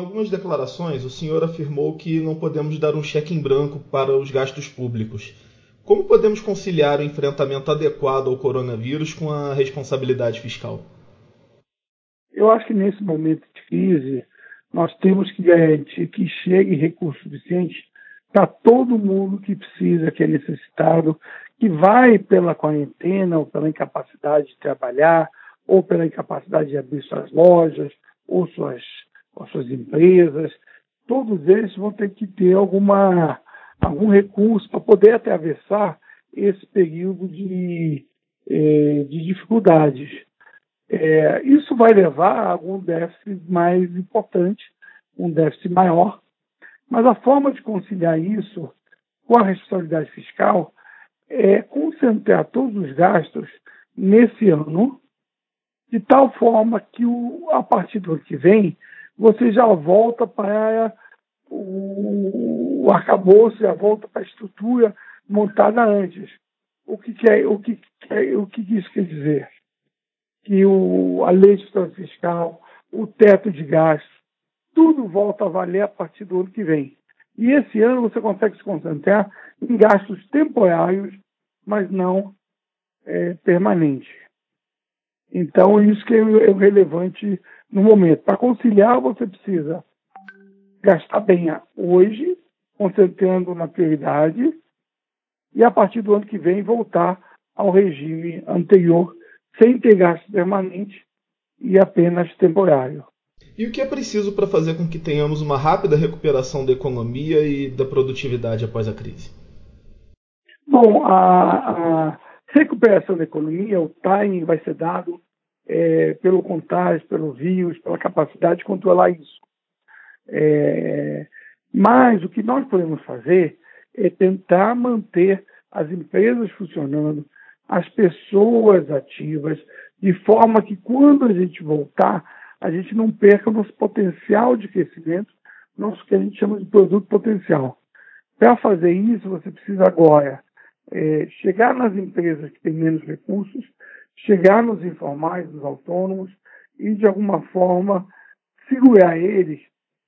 algumas declarações, o senhor afirmou que não podemos dar um cheque em branco para os gastos públicos. Como podemos conciliar o enfrentamento adequado ao coronavírus com a responsabilidade fiscal? Eu acho que nesse momento de crise, nós temos que garantir que chegue recurso suficiente para todo mundo que precisa, que é necessitado, que vai pela quarentena ou pela incapacidade de trabalhar, ou pela incapacidade de abrir suas lojas, ou suas, ou suas empresas. Todos eles vão ter que ter alguma, algum recurso para poder atravessar esse período de, eh, de dificuldades. É, isso vai levar a algum déficit mais importante, um déficit maior, mas a forma de conciliar isso com a responsabilidade fiscal é concentrar todos os gastos nesse ano, de tal forma que o, a partir do ano que vem você já volta para o, arcabouço, já volta para a estrutura montada antes. O que, quer, o que, quer, o que isso quer dizer? que o, a lei de fiscal, o teto de gastos, tudo volta a valer a partir do ano que vem. E esse ano você consegue se concentrar em gastos temporários, mas não é, permanentes. Então, isso que é o relevante no momento. Para conciliar, você precisa gastar bem hoje, concentrando na prioridade, e a partir do ano que vem voltar ao regime anterior sem ter gasto permanente e apenas temporário. E o que é preciso para fazer com que tenhamos uma rápida recuperação da economia e da produtividade após a crise? Bom, a, a recuperação da economia, o timing vai ser dado é, pelo contágio, pelo vírus, pela capacidade de controlar isso. É, mas o que nós podemos fazer é tentar manter as empresas funcionando, as pessoas ativas, de forma que quando a gente voltar, a gente não perca o nosso potencial de crescimento, nosso que a gente chama de produto potencial. Para fazer isso, você precisa agora é, chegar nas empresas que têm menos recursos, chegar nos informais, nos autônomos e, de alguma forma, segurar eles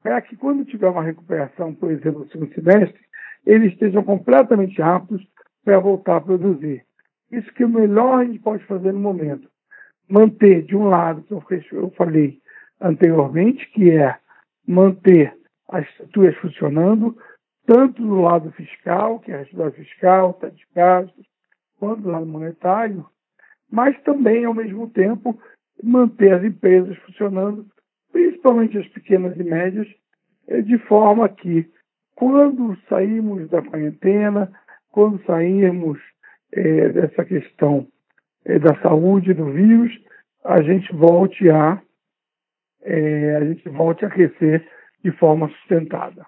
para que, quando tiver uma recuperação, por exemplo, no segundo semestre, eles estejam completamente aptos para voltar a produzir. Isso que é o melhor a gente pode fazer no momento. Manter, de um lado, que eu falei anteriormente, que é manter as estruturas funcionando, tanto do lado fiscal, que é a reestruturação fiscal, tá de gastos, quanto do lado monetário, mas também, ao mesmo tempo, manter as empresas funcionando, principalmente as pequenas e médias, eh, de forma que, quando sairmos da quarentena, quando sairmos é, dessa questão é, da saúde do vírus, a gente volte a é, a gente volte a crescer de forma sustentada.